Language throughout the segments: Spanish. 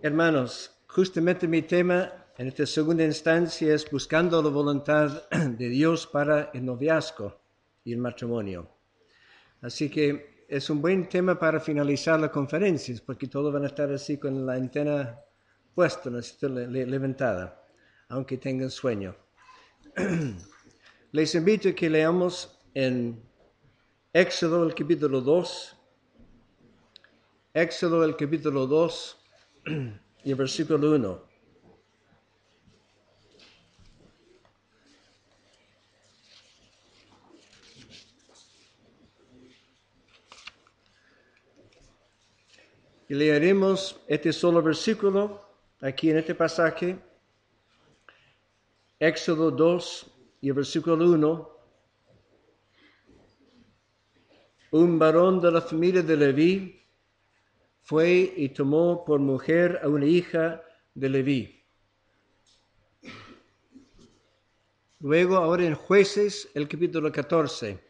Hermanos, justamente mi tema en esta segunda instancia es buscando la voluntad de Dios para el noviazgo y el matrimonio. Así que es un buen tema para finalizar la conferencia, porque todos van a estar así con la antena puesta, levantada, aunque tengan sueño. Les invito a que leamos en Éxodo el capítulo 2, Éxodo el capítulo 2, y versículo 1. Y leeremos este solo versículo aquí en este pasaje, Éxodo 2 y el versículo 1. Un varón de la familia de Leví fue y tomó por mujer a una hija de Leví. Luego, ahora en jueces, el capítulo 14.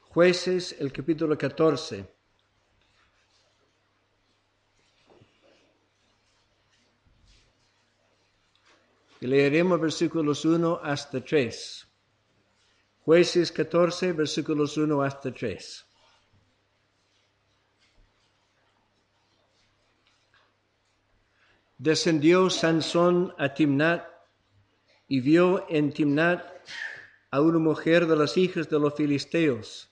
Jueces, el capítulo 14. Y leeremos versículos 1 hasta 3. Jueces 14, versículos 1 hasta 3. Descendió Sansón a Timnat y vio en Timnat a una mujer de las hijas de los filisteos.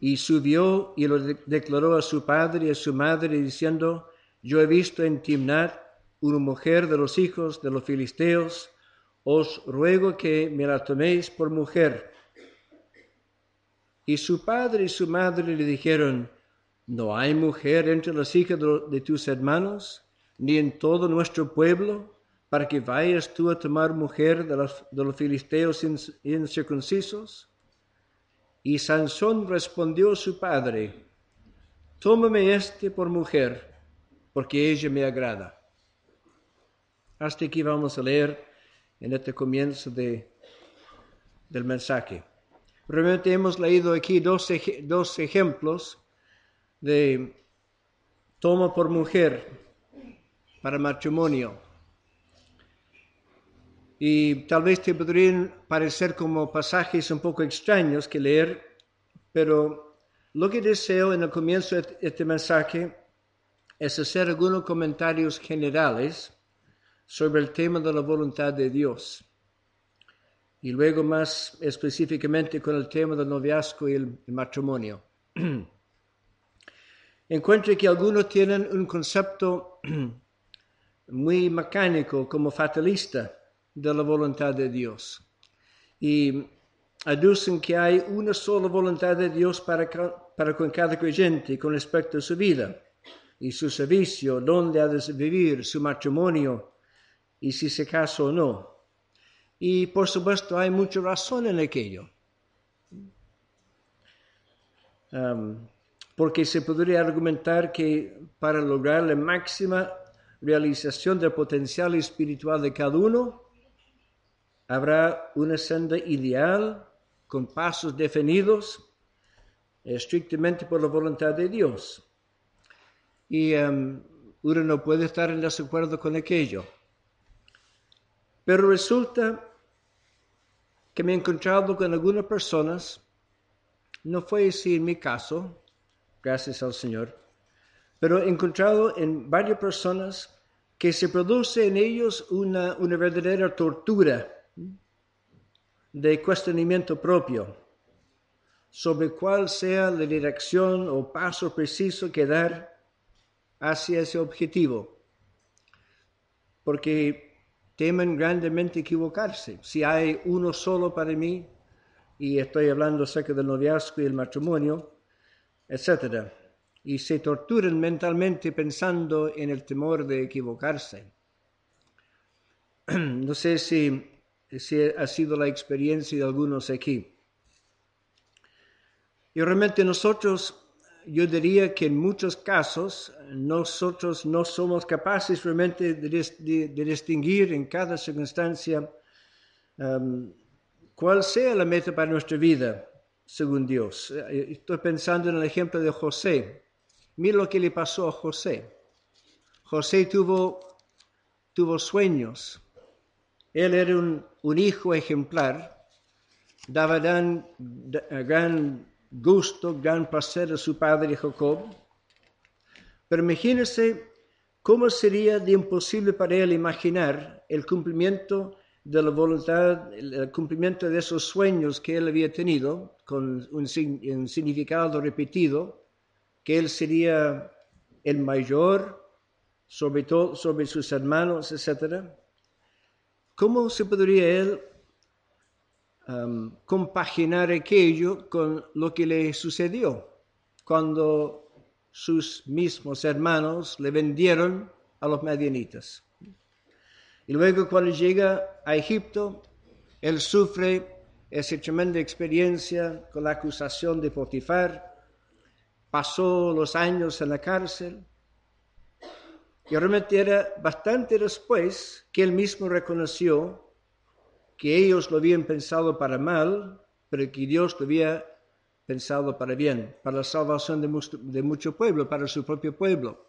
Y subió y lo declaró a su padre y a su madre diciendo, yo he visto en Timnat una mujer de los hijos de los filisteos, os ruego que me la toméis por mujer. Y su padre y su madre le dijeron, ¿no hay mujer entre las hijas de tus hermanos? Ni en todo nuestro pueblo, para que vayas tú a tomar mujer de los, de los filisteos incircuncisos? Y Sansón respondió a su padre, tómame este por mujer, porque ella me agrada. Hasta aquí vamos a leer en este comienzo de, del mensaje. Realmente hemos leído aquí dos, dos ejemplos de toma por mujer para matrimonio. Y tal vez te podrían parecer como pasajes un poco extraños que leer, pero lo que deseo en el comienzo de este mensaje es hacer algunos comentarios generales sobre el tema de la voluntad de Dios. Y luego más específicamente con el tema del noviazgo y el, matrimonio. Encuentro que algunos tienen un concepto muy mecánico, como fatalista de la voluntad de Dios. Y aducen que hay una sola voluntad de Dios para, para con cada creyente con respecto a su vida y su servicio, dónde ha de vivir, su matrimonio y si se casa o no. Y por supuesto hay mucha razón en aquello. Porque se podría argumentar que para lograr la máxima realización del potencial espiritual de cada uno, habrá una senda ideal con pasos definidos estrictamente por la voluntad de Dios. Y um, uno no puede estar en desacuerdo con aquello. Pero resulta que me he encontrado con algunas personas, no fue así en mi caso, gracias al Señor, pero he encontrado en varias personas que se produce en ellos una, una verdadera tortura de cuestionamiento propio sobre cuál sea la dirección o paso preciso que dar hacia ese objetivo. Porque temen grandemente equivocarse. Si hay uno solo para mí, y estoy hablando acerca del noviazgo y el matrimonio, etcétera y se torturan mentalmente pensando en el temor de equivocarse. No sé si, si ha sido la experiencia de algunos aquí. Y realmente nosotros, yo diría que en muchos casos, nosotros no somos capaces realmente de, distinguir en cada circunstancia um, cuál sea la meta para nuestra vida, según Dios. Estoy pensando en el ejemplo de José mira lo que le pasó a José. José tuvo, tuvo sueños. Él era un, un hijo ejemplar, daba gran, gran gusto, gran placer a su padre Jacob. Pero imagínese cómo sería imposible para él imaginar el cumplimiento de la voluntad, el cumplimiento de esos sueños que él había tenido, con un significado repetido, que él sería el mayor sobre todo sobre sus hermanos, etc. ¿Cómo se podría él um, compaginar aquello con lo que le sucedió cuando sus mismos hermanos le vendieron a los medianitas? Y luego cuando llega a Egipto, él sufre esa tremenda experiencia con la acusación de Potifar, pasó los años en la cárcel, y realmente era bastante después que él mismo reconoció que ellos lo habían pensado para mal, pero que Dios lo había pensado para bien, para la salvación de mucho, de mucho pueblo, para su propio pueblo.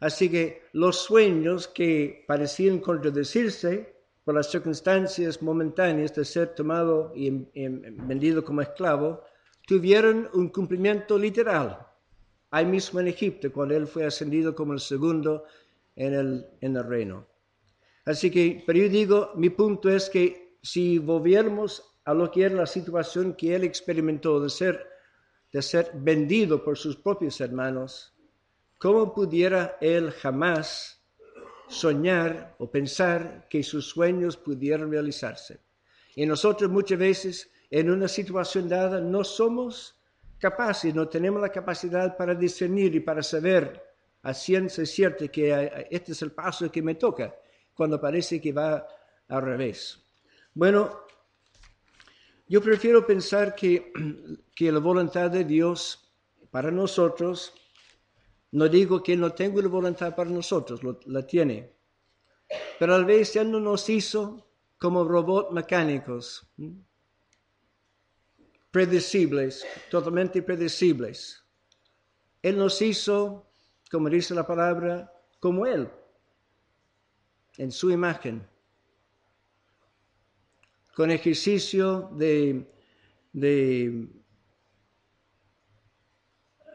Así que los sueños que parecían contradecirse por las circunstancias momentáneas de ser tomado y vendido como esclavo, tuvieron un cumplimiento literal ahí mismo en Egipto, cuando él fue ascendido como el segundo en el, en el reino. Así que, pero yo digo, mi punto es que si volviéramos a lo que era la situación que él experimentó de ser, de ser vendido por sus propios hermanos, ¿cómo pudiera él jamás soñar o pensar que sus sueños pudieran realizarse? Y nosotros muchas veces en una situación dada no somos capaces, no tenemos la capacidad para discernir y para saber a ciencia cierta que eh, este es el paso que me toca, cuando parece que va al revés. Bueno, yo prefiero pensar que, que la voluntad de Dios para nosotros, no digo que no tenga la voluntad para nosotros, la tiene, pero a veces Él no nos hizo como robots mecánicos predecibles, totalmente predecibles. Él nos hizo, como dice la palabra, como Él, en su imagen, con ejercicio de,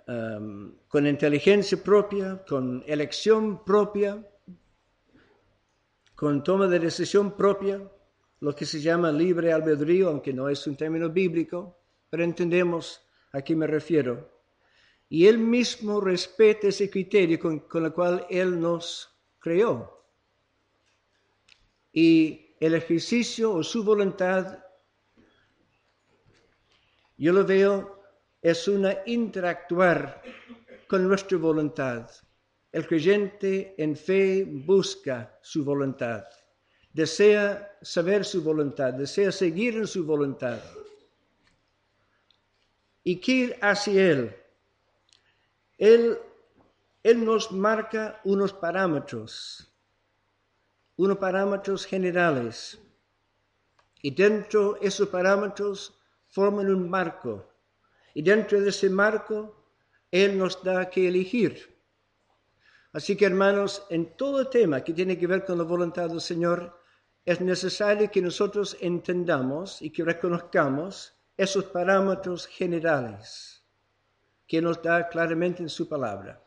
um, con inteligencia propia, con elección propia, con toma de decisión propia, lo que se llama libre albedrío, aunque no es un término bíblico, pero entendemos a qué me refiero. Y Él mismo respeta ese criterio con, el cual Él nos creó. Y el ejercicio o su voluntad, yo lo veo, es una interactuar con nuestra voluntad. El creyente en fe busca su voluntad, desea saber su voluntad, desea seguir en su voluntad. ¿Y qué hace Él? Él, él nos marca unos parámetros, unos parámetros generales. Y dentro de esos parámetros forman un marco. Y dentro de ese marco, Él nos da que elegir. Así que hermanos, en todo tema que tiene que ver con la voluntad del Señor, es necesario que nosotros entendamos y que reconozcamos esos parámetros generales que nos da claramente en su palabra.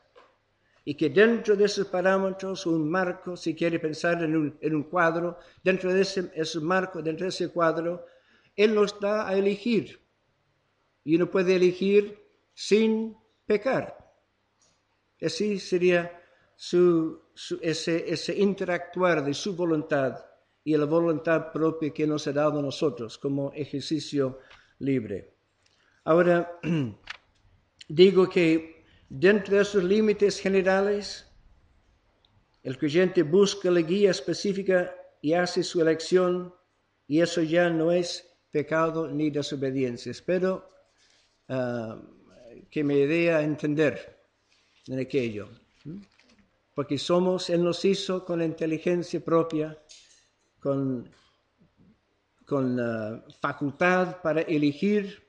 Y que dentro de esos parámetros, un marco, si quiere pensar en un, cuadro, dentro de ese, ese, marco, dentro de ese cuadro, Él nos da a elegir. Y uno puede elegir sin pecar. Así sería su, ese, ese interactuar de su voluntad y la voluntad propia que nos ha dado a nosotros como ejercicio libre. Ahora, digo que dentro de esos límites generales, el creyente busca la guía específica y hace su elección y eso ya no es pecado ni desobediencia. Espero ah, que me dé a entender en aquello. Porque somos, Él nos hizo con la inteligencia propia, con con la facultad para elegir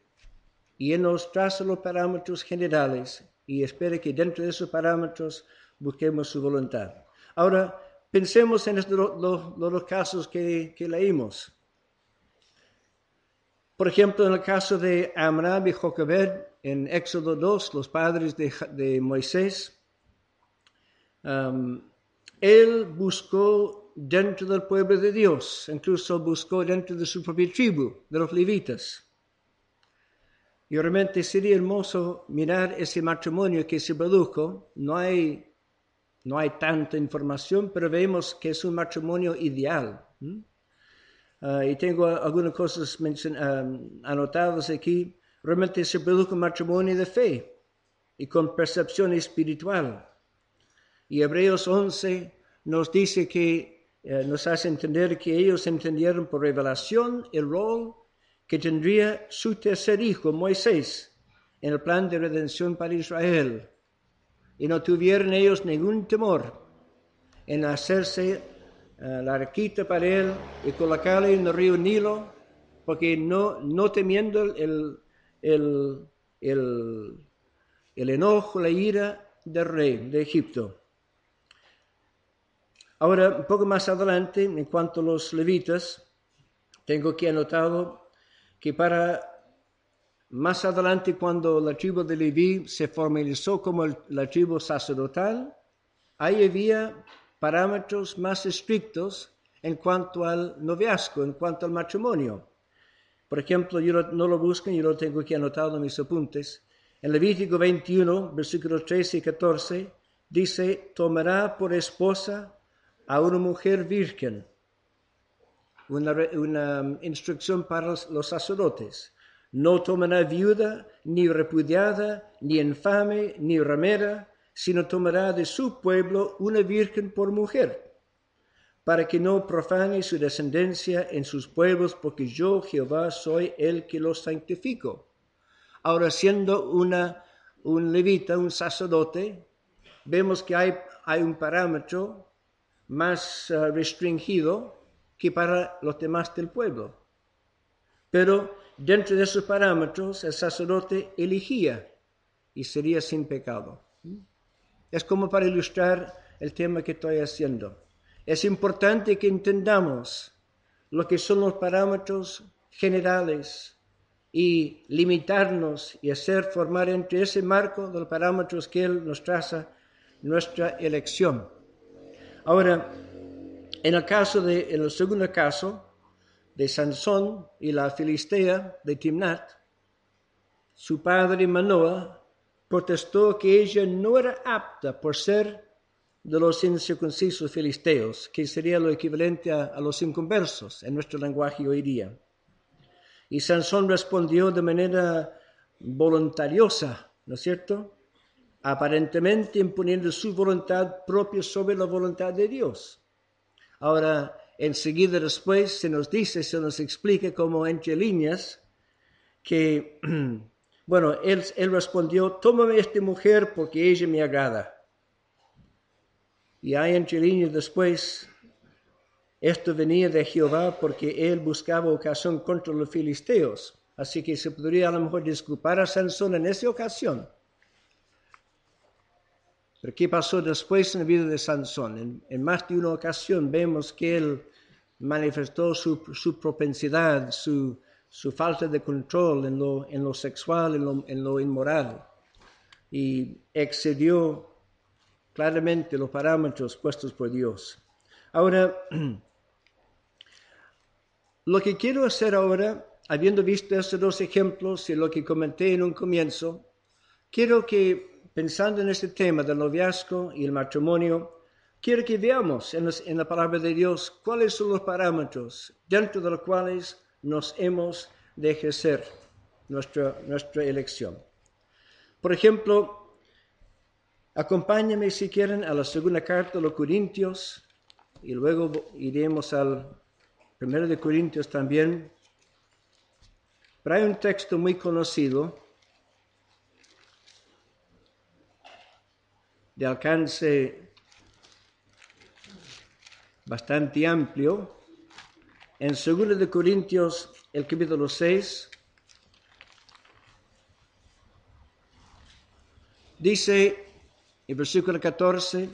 y Él nos traza los parámetros generales y espere que dentro de esos parámetros busquemos su voluntad. Ahora, pensemos en los, casos que, leímos. Por ejemplo, en el caso de Amram y Jochebed, en Éxodo 2, los padres de, Moisés, um, él buscó dentro del pueblo de Dios, incluso buscó dentro de su propia tribu, de los levitas. Y realmente sería hermoso mirar ese matrimonio que se produjo. No hay, no hay tanta información, pero vemos que es un matrimonio ideal. Ah, y tengo algunas cosas ah, anotadas aquí. Realmente se produjo un matrimonio de fe y con percepción espiritual. Y Hebreos 11 nos dice que, eh, nos hace entender que ellos entendieron por revelación el rol que tendría su tercer hijo, Moisés, en el plan de redención para Israel. Y no tuvieron ellos ningún temor en hacerse eh, la arquita para él y colocarla en el río Nilo, porque no, no temiendo el, el, el, el enojo, la ira del rey de Egipto. Ahora, un poco más adelante, en cuanto a los levitas, tengo aquí anotado que para más adelante cuando la tribu de Leví se formalizó como la tribu sacerdotal, ahí había parámetros más estrictos en cuanto al noviazgo, en cuanto al matrimonio. Por ejemplo, yo no lo busquen, yo lo tengo aquí anotado en mis apuntes. En Levítico 21, versículos 13 y 14, dice, tomará por esposa a una mujer virgen una, um, instrucción para los, sacerdotes. No tomará viuda, ni repudiada, ni infame, ni ramera, sino tomará de su pueblo una virgen por mujer, para que no profane su descendencia en sus pueblos, porque yo, Jehová, soy el que los santifico. Ahora, siendo una, un levita, un sacerdote, vemos que hay, hay un parámetro más uh, restringido que para los demás del pueblo. Pero dentro de esos parámetros el sacerdote elegía y sería sin pecado. Es como para ilustrar el tema que estoy haciendo. Es importante que entendamos lo que son los parámetros generales y limitarnos y hacer formar entre ese marco de los parámetros que Él nos traza nuestra elección. Ahora, en el caso de, en el segundo caso de Sansón y la Filistea de Timnat, su padre Manoah protestó que ella no era apta por ser de los incircuncisos filisteos, que sería lo equivalente a, a los inconversos en nuestro lenguaje hoy día. Y Sansón respondió de manera voluntariosa, ¿no es cierto? Aparentemente imponiendo su voluntad propia sobre la voluntad de Dios. Ahora, enseguida después se nos dice, se nos explica como entre líneas que, bueno, él, respondió, tómame esta mujer porque ella me agrada. Y hay entre líneas después, esto venía de Jehová porque él buscaba ocasión contra los filisteos. Así que se podría a lo mejor disculpar a Sansón en esa ocasión. Pero ¿qué pasó después en la vida de Sansón? En, más de una ocasión vemos que él manifestó su, propensidad, su, falta de control en lo, sexual, en lo, en lo inmoral, y excedió claramente los parámetros puestos por Dios. Ahora, lo que quiero hacer ahora, habiendo visto estos dos ejemplos y lo que comenté en un comienzo, quiero que pensando en este tema del noviazgo y el matrimonio, quiero que veamos en, la palabra de Dios cuáles son los parámetros dentro de los cuales nos hemos de ejercer nuestra, nuestra elección. Por ejemplo, acompáñenme si quieren a la segunda carta de los Corintios y luego iremos al primero de Corintios también. Pero hay un texto muy conocido de alcance bastante amplio. En 2 de Corintios, el capítulo 6, Dice en versículo 14,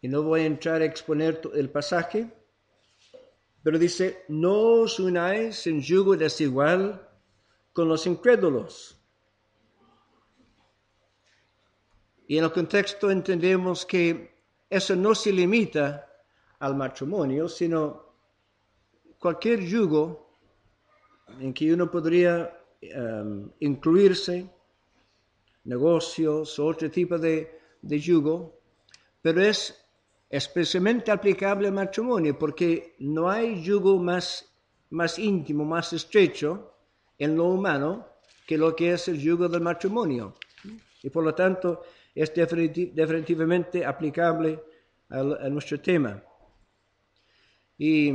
y no voy a entrar a exponer el pasaje, pero dice, no os unáis en yugo desigual con los incrédulos. Y en el contexto entendemos que eso no se limita al matrimonio, sino cualquier yugo en que uno podría um, incluirse, negocios o otro tipo de, de yugo, pero es especialmente aplicable al matrimonio, porque no hay yugo más, más íntimo, más estrecho en lo humano que lo que es el yugo del matrimonio. Y por lo tanto es definitivamente aplicable a, nuestro tema. Y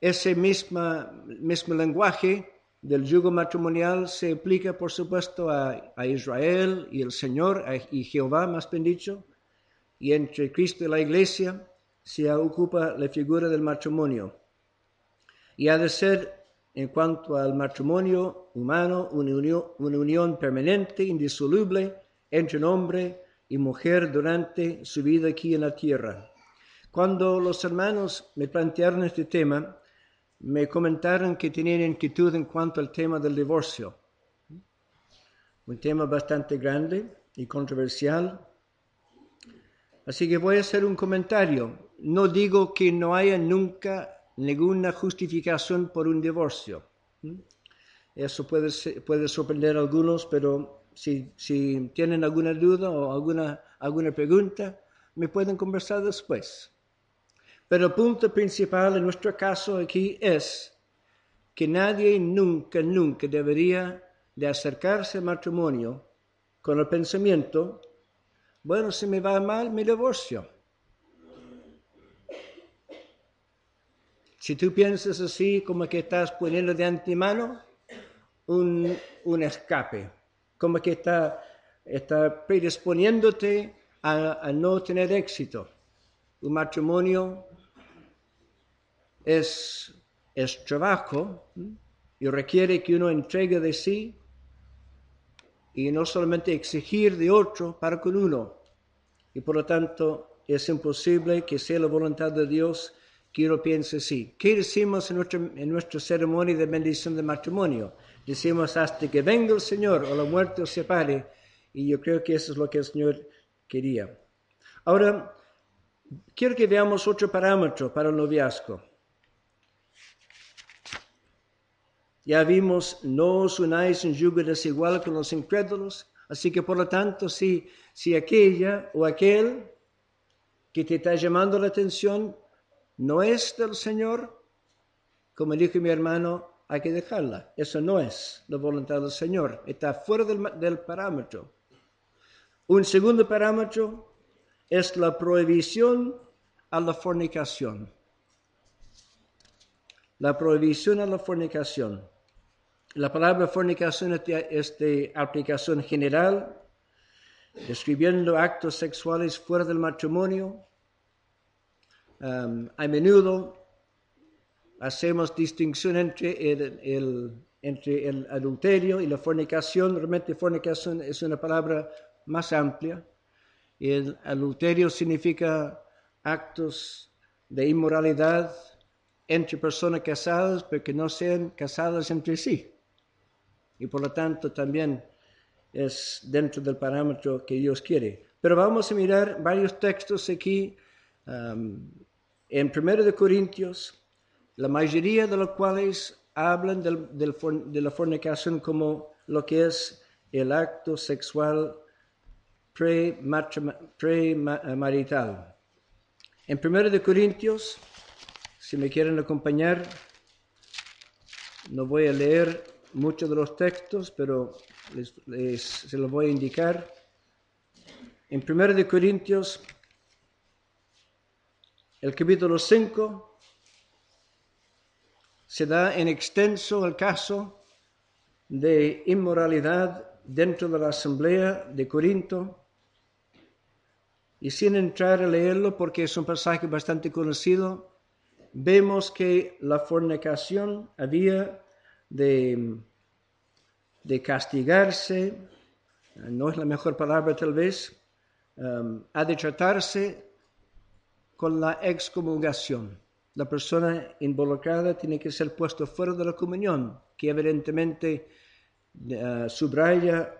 ese misma, mismo lenguaje del yugo matrimonial se aplica, por supuesto, a, Israel y el Señor, y Jehová, más bien dicho, y entre Cristo y la Iglesia se ocupa la figura del matrimonio. Y ha de ser, en cuanto al matrimonio humano, una unión permanente, indisoluble, entre hombre y mujer durante su vida aquí en la tierra. Cuando los hermanos me plantearon este tema, me comentaron que tenían inquietud en cuanto al tema del divorcio. Un tema bastante grande y controversial, Así que voy a hacer un comentario. No digo que no haya nunca ninguna justificación por un divorcio. Eso puede, puede sorprender a algunos, pero si, tienen alguna duda o alguna, alguna pregunta, me pueden conversar después. Pero el punto principal en nuestro caso aquí es que nadie nunca, nunca debería de acercarse al matrimonio con el pensamiento bueno, si me va mal, me divorcio. Si tú piensas así, como que estás poniendo de antemano un, un escape, como que está, está predisponiéndote a, no tener éxito. Un matrimonio es, es trabajo y requiere que uno entregue de sí y no solamente exigir de otro para con uno. Y por lo tanto es imposible que sea la voluntad de Dios que uno piense así. ¿Qué decimos en, en nuestra ceremonia de bendición de matrimonio? Decimos hasta que venga el Señor o la muerte os separe. Y yo creo que eso es lo que el Señor quería. Ahora, quiero que veamos otro parámetro para el noviazgo. Ya vimos, no os unáis en yugo desigual con los incrédulos. Así que por lo tanto, si, si aquella o aquel que te está llamando la atención no es del Señor, como dijo mi hermano, hay que dejarla. Eso no es la voluntad del Señor. Está fuera del, parámetro. Un segundo parámetro es la prohibición a la fornicación la prohibición a la fornicación. La palabra fornicación es de, aplicación general, describiendo actos sexuales fuera del matrimonio. Um, a menudo hacemos distinción entre el, entre el adulterio y la fornicación. Realmente fornicación es una palabra más amplia. El adulterio significa actos de inmoralidad, entre personas casadas, pero que no sean casadas entre sí. Y por lo tanto también es dentro del parámetro que Dios quiere. Pero vamos a mirar varios textos aquí. Um, en 1 de Corintios, la mayoría de los cuales hablan de la fornicación como lo que es el acto sexual pre-marital. En 1 de Corintios si me quieren acompañar, no voy a leer muchos de los textos, pero se los voy a indicar. En 1 de Corintios, el capítulo 5, se da en extenso el caso de inmoralidad dentro de la asamblea de Corinto. Y sin entrar a leerlo, porque es un pasaje bastante conocido, vemos que la fornicación había de castigarse, no es la mejor palabra tal vez, um, ha de tratarse con la excomulgación. La persona involucrada tiene que ser puesto fuera de la comunión, que evidentemente uh, subraya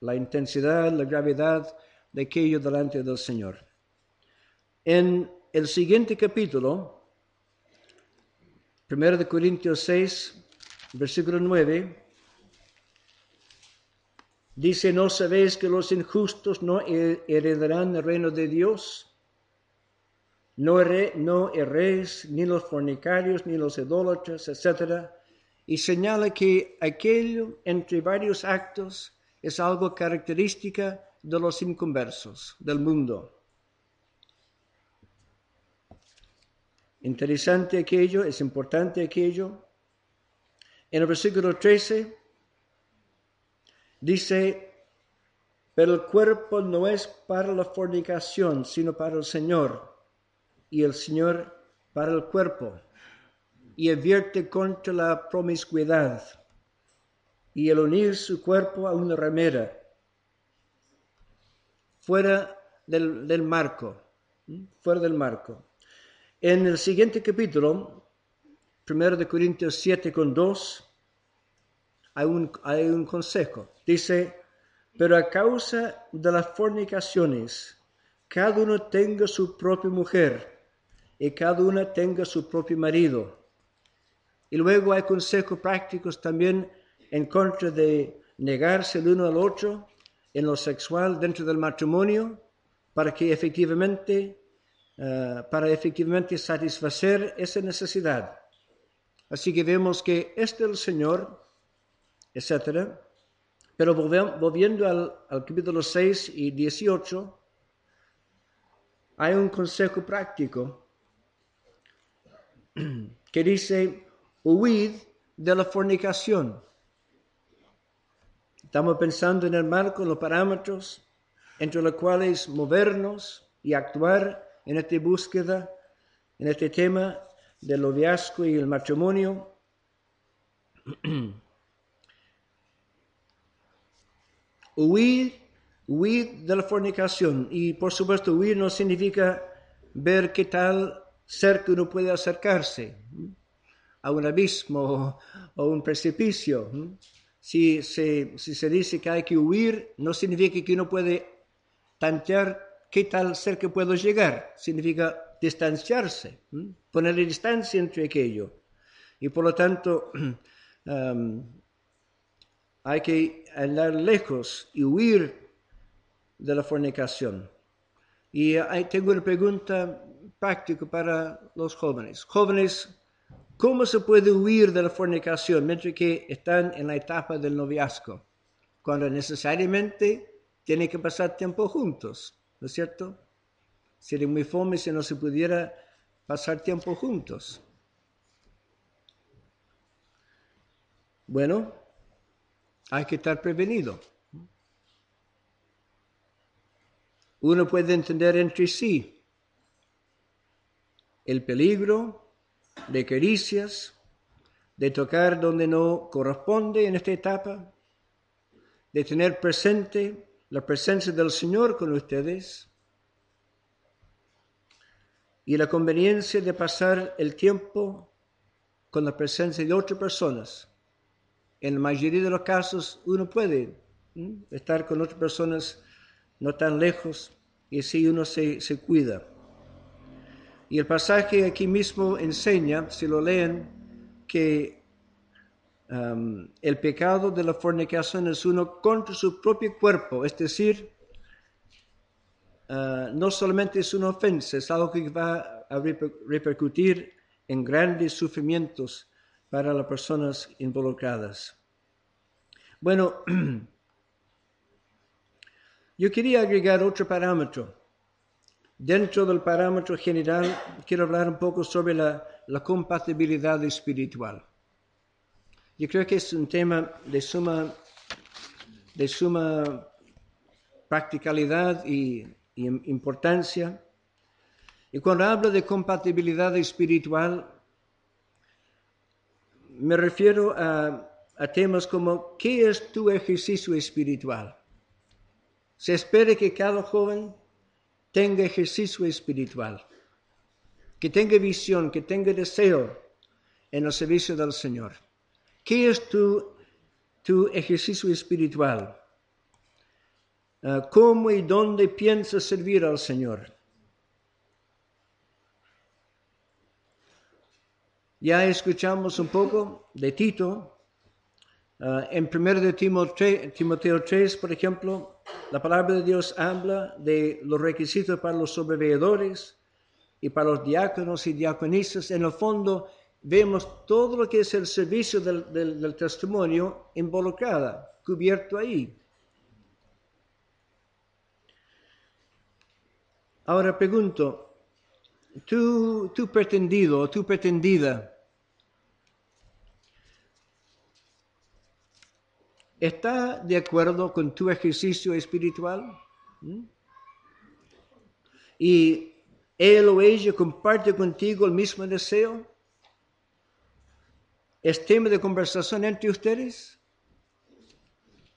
la intensidad, la gravedad de aquello delante del Señor. En el siguiente capítulo, 1 Corintios 6, versículo 9, dice, ¿no sabéis que los injustos no heredarán el reino de Dios? No, no erréis ni los fornicarios, ni los idólatras, etc. Y señala que aquello entre varios actos es algo característica de los inconversos del mundo. Interesante aquello, es importante aquello. En el versículo 13 dice, pero el cuerpo no es para la fornicación, sino para el Señor, y el Señor para el cuerpo, y advierte contra la promiscuidad y el unir su cuerpo a una ramera, fuera del, del marco, fuera del marco. En el siguiente capítulo, 1 de Corintios 7 con 2, hay un, hay un consejo. Dice, pero a causa de las fornicaciones, cada uno tenga su propia mujer y cada una tenga su propio marido. Y luego hay consejos prácticos también en contra de negarse el uno al otro en lo sexual dentro del matrimonio para que efectivamente eh, para efectivamente satisfacer esa necesidad. Así que vemos que este es el Señor, etc. Pero volviendo al, al capítulo 6 y 18, hay un consejo práctico que dice, huid de la fornicación. Estamos pensando en el marco, los parámetros entre los cuales movernos y actuar en esta búsqueda, en este tema del noviazgo y el matrimonio. huir, huir de la fornicación. Y por supuesto, huir no significa ver qué tal cerca uno puede acercarse a un abismo o un precipicio. Si se, dice que hay que huir, no significa que uno puede tantear ¿qué tal cerca puedo llegar? Significa distanciarse, ponerle distancia entre aquello. Y por lo tanto, hay que andar lejos y huir de la fornicación. Y tengo una pregunta práctica para los jóvenes. Jóvenes, ¿cómo se puede huir de la fornicación mientras que están en la etapa del noviazgo? Cuando necesariamente tienen que pasar tiempo juntos. ¿no es cierto? Sería muy fome si no se pudiera pasar tiempo juntos. Bueno, hay que estar prevenido. Uno puede entender entre sí el peligro de caricias, de tocar donde no corresponde en esta etapa, de tener presente la presencia del Señor con ustedes y la conveniencia de pasar el tiempo con la presencia de otras personas. En la mayoría de los casos uno puede estar con otras personas no tan lejos y así uno se, se cuida. Y el pasaje aquí mismo enseña, si lo leen, que el pecado de la fornicación es uno contra su propio cuerpo, es decir, ah, no solamente es una ofensa, es algo que va a repercutir en grandes sufrimientos para las personas involucradas. Bueno, yo quería agregar otro parámetro. Dentro del parámetro general, quiero hablar un poco sobre la compatibilidad espiritual. Yo creo que es un tema de suma, de suma practicalidad y, importancia. Y cuando hablo de compatibilidad espiritual, me refiero a, a temas como ¿qué es tu ejercicio espiritual? Se espera que cada joven tenga ejercicio espiritual, que tenga visión, que tenga deseo en el servicio del Señor. ¿Qué es tu, tu ejercicio espiritual? Ah, ¿Cómo y dónde piensas servir al Señor? Ya escuchamos un poco de Tito. Ah, en 1 de Timoteo 3, por ejemplo, la palabra de Dios habla de los requisitos para los sobreveedores y para los diáconos y diaconistas. En el fondo, vemos todo lo que es el servicio del, del testimonio involucrada, cubierto ahí. Ahora pregunto, tú, tú pretendido, tú pretendida, ¿está de acuerdo con tu ejercicio espiritual? ¿Mm? ¿Y él o ella comparte contigo el mismo deseo? ¿Es tema de conversación entre ustedes?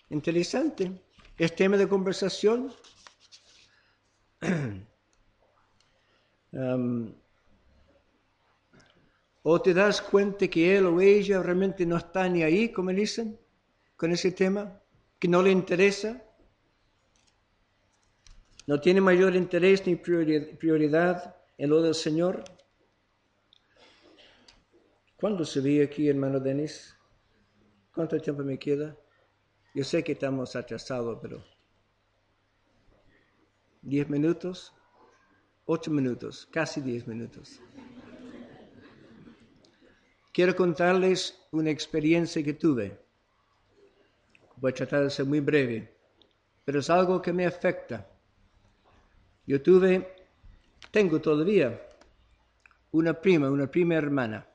Interesante. ¿Es tema de conversación? o te das cuenta que él o ella realmente no está ni ahí, como dicen, con ese tema, que no le interesa, no tiene mayor interés ni prioridad en lo del Señor. ¿Cuándo se ve aquí, hermano Denis? ¿Cuánto tiempo me queda? Yo sé que estamos atrasados, pero... ¿Diez minutos? ocho minutos, casi diez minutos. Quiero contarles una experiencia que tuve. Voy a tratar de ser muy breve, pero es algo que me afecta. Yo tuve, tengo todavía, una prima, una prima hermana,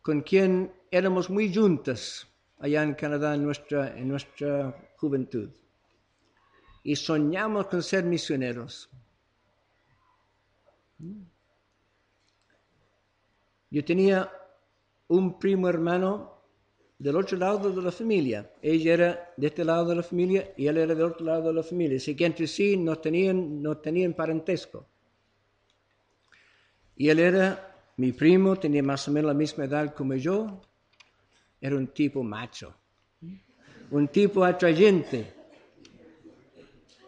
con quien éramos muy juntas allá en Canadá en nuestra, en nuestra juventud. Y soñamos con ser misioneros. Yo tenía un primo hermano del otro lado de la familia. Ella era de este lado de la familia y él era del otro lado de la familia. Así que entre sí no tenían, no tenían parentesco. Y él era mi primo, tenía más o menos la misma edad como yo. Era un tipo macho, un tipo atrayente,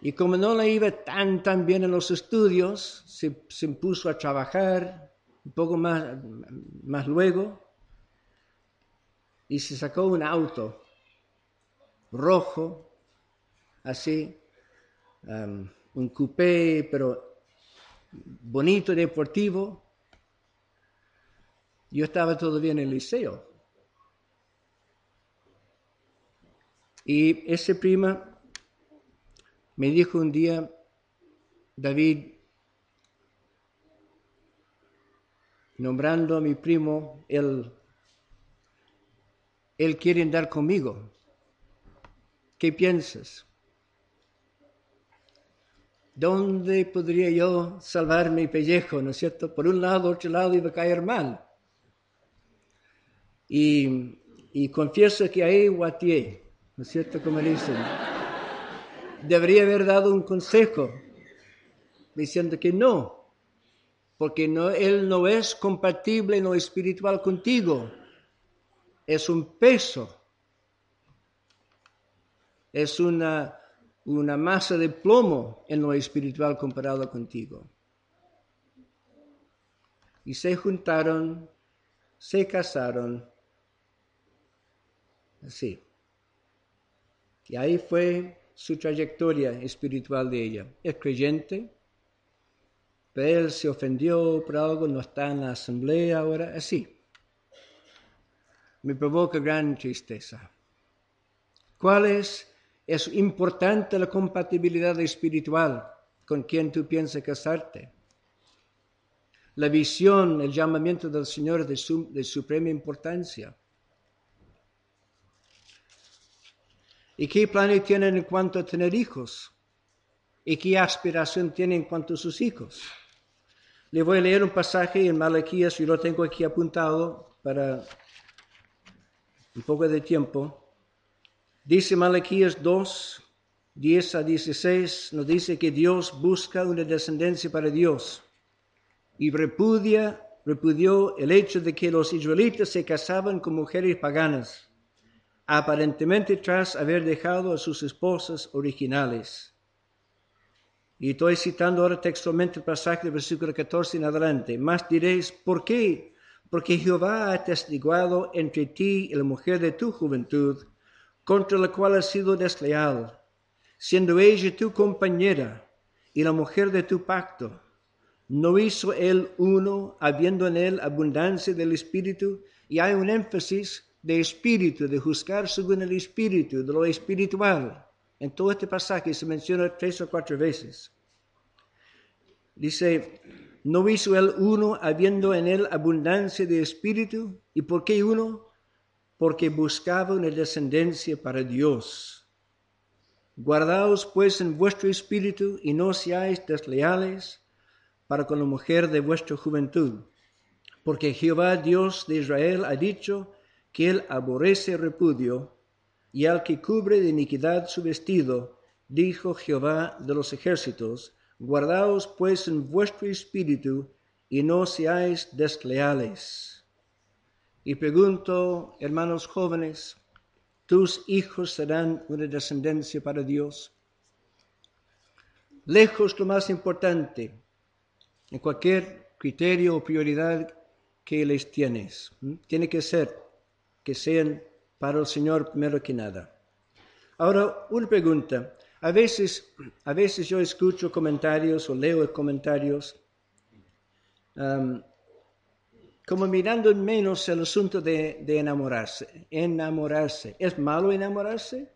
y como no le iba tan, tan bien en los estudios, se, se puso a trabajar un poco más, más luego y se sacó un auto rojo, así, un coupé, pero bonito, deportivo. Yo estaba todavía en el liceo. Y ese prima me dijo un día, David, nombrando a mi primo, él, él quiere andar conmigo. ¿Qué piensas? ¿Dónde podría yo salvar mi pellejo, no es cierto? Por un lado, otro lado iba a caer mal. Y, confieso que ahí guatié, ¿no es cierto? Como dicen debería haber dado un consejo diciendo que no, porque él no es compatible en lo espiritual contigo, es un peso, es una, una masa de plomo en lo espiritual comparado contigo. Y se juntaron, se casaron, así. Y ahí fue su trayectoria espiritual de ella. Es creyente, pero él se ofendió por algo, no está en la asamblea ahora, así. Me provoca gran tristeza. ¿Cuál es? Es importante la compatibilidad espiritual con quien tú piensas casarte. La visión, el llamamiento del Señor de, de suprema importancia. ¿Y qué planes tienen en cuanto a tener hijos? ¿Y qué aspiración tienen en cuanto a sus hijos? Le voy a leer un pasaje en Malaquías, yo lo tengo aquí apuntado para, un poco de tiempo. Dice Malaquías 2, 10 a 16, nos dice que Dios busca una descendencia para Dios y repudia, repudió el hecho de que los israelitas se casaban con mujeres paganas, aparentemente tras haber dejado a sus esposas originales. Y estoy citando ahora textualmente el pasaje del versículo 14 en adelante. Más diréis, ¿por qué? Porque Jehová ha testiguado entre ti y la mujer de tu juventud, contra la cual has sido desleal, siendo ella tu compañera y la mujer de tu pacto. ¿No hizo él uno, habiendo en él abundancia del Espíritu? Y hay un énfasis de espíritu, de juzgar según el espíritu, de lo espiritual. En todo este pasaje se menciona tres o cuatro veces. Dice, ¿no hizo él uno habiendo en él abundancia de espíritu? ¿Y por qué uno? Porque buscaba una descendencia para Dios. Guardaos pues en vuestro espíritu y no seáis desleales para con la mujer de vuestra juventud. Porque Jehová Dios de Israel ha dicho que él aborrece repudio y al que cubre de iniquidad su vestido, dijo Jehová de los ejércitos, guardaos pues en vuestro espíritu y no seáis desleales. Y pregunto, hermanos jóvenes, ¿tus hijos serán una descendencia para Dios? Lejos lo más importante, en cualquier criterio o prioridad que les tienes, tiene que ser que sean para el Señor primero que nada. Ahora, una pregunta. A veces, a veces yo escucho comentarios o leo comentarios um, como mirando en menos el asunto de, de enamorarse. Enamorarse. ¿Es malo enamorarse?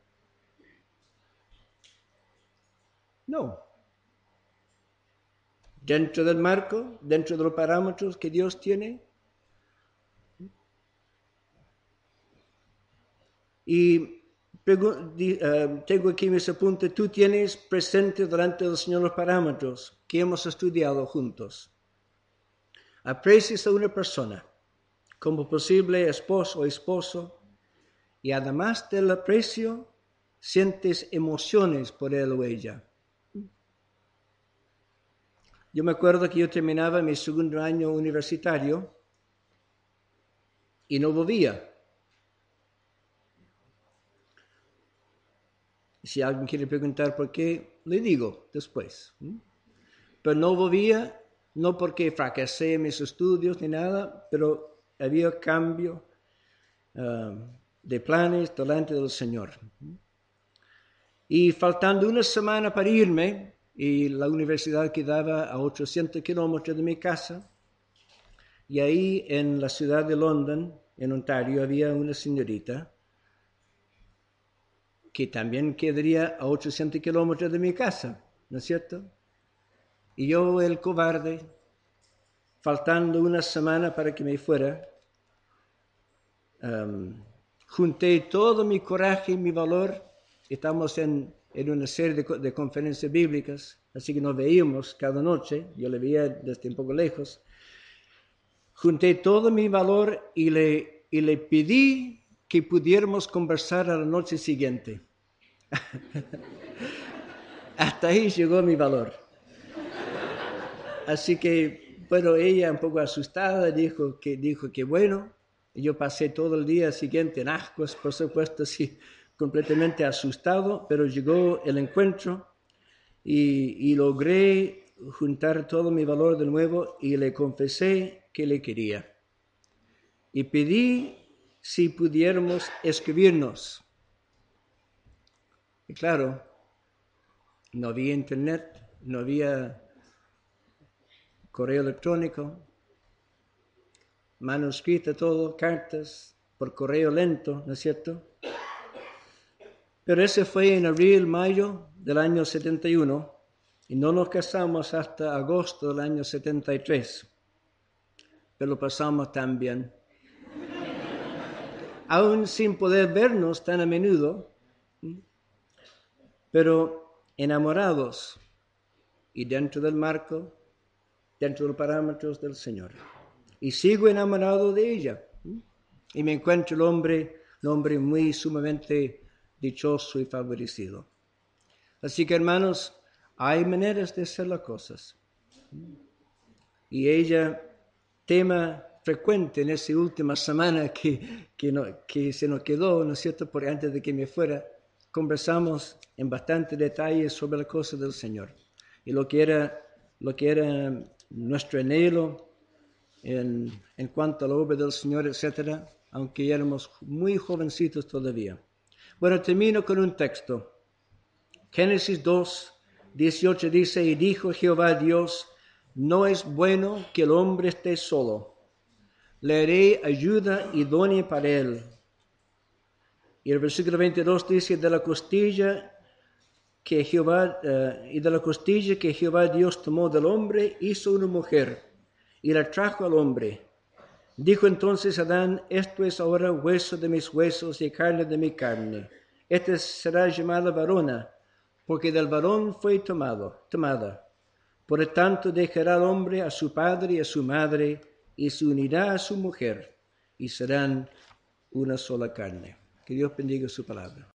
No. Dentro del marco, dentro de los parámetros que Dios tiene, Y tengo aquí mis apuntes, tú tienes presente delante del Señor los parámetros que hemos estudiado juntos. Aprecias a una persona como posible esposo o esposo y además del aprecio sientes emociones por él o ella. Yo me acuerdo que yo terminaba mi segundo año universitario y no volvía Si alguien quiere preguntar por qué, le digo después. Pero no volvía, no porque fracasé en mis estudios ni nada, pero había cambio ah, de planes delante del Señor. Y faltando una semana para irme, y la universidad quedaba a 800 kilómetros de mi casa, y ahí en la ciudad de London, en Ontario, había una señorita que también quedaría a 800 kilómetros de mi casa, ¿no es cierto? Y yo, el cobarde, faltando una semana para que me fuera, um, junté todo mi coraje y mi valor. Estamos en, en una serie de, conferencias bíblicas, así que nos veíamos cada noche, yo le veía desde un poco lejos. Junté todo mi valor y le, y le pedí que pudiéramos conversar a la noche siguiente. Hasta ahí llegó mi valor. Así que, bueno, ella un poco asustada dijo que, dijo que bueno, yo pasé todo el día siguiente en ascuas, por supuesto, sí, completamente asustado, pero llegó el encuentro y, y logré juntar todo mi valor de nuevo y le confesé que le quería. Y pedí si pudiéramos escribirnos. Y claro, no había internet, no había correo electrónico, manuscrito todo, cartas por correo lento, ¿no es cierto? Pero ese fue en abril, mayo del año 71 y no nos casamos hasta agosto del año 73, pero lo pasamos tan bien aún sin poder vernos tan a menudo, pero enamorados y dentro del marco, dentro de los parámetros del Señor. Y sigo enamorado de ella. Y me encuentro el hombre un hombre muy sumamente dichoso y favorecido. Así que hermanos, hay maneras de hacer las cosas. Y ella, tema frecuente en esa última semana que, que, se nos quedó, ¿no es cierto?, por antes de que me fuera, conversamos en bastante detalle sobre las cosas del Señor y lo que era, lo que era nuestro anhelo en, en cuanto a la obra del Señor, etcétera, aunque éramos muy jovencitos todavía. Bueno, termino con un texto. Génesis 2, 18 dice, y dijo Jehová Dios, no es bueno que el hombre esté solo. Le haré ayuda idónea para él. Y el versículo 22 dice, de la costilla que Jehová, eh, y de la costilla que Jehová Dios tomó del hombre, hizo una mujer y la trajo al hombre. Dijo entonces Adán, esto es ahora hueso de mis huesos y carne de mi carne. Esta será llamada varona, porque del varón fue tomado, tomada. Por tanto dejará el hombre a su padre y a su madre, y se unirá a su mujer, y serán una sola carne. Que Dios bendiga su palabra.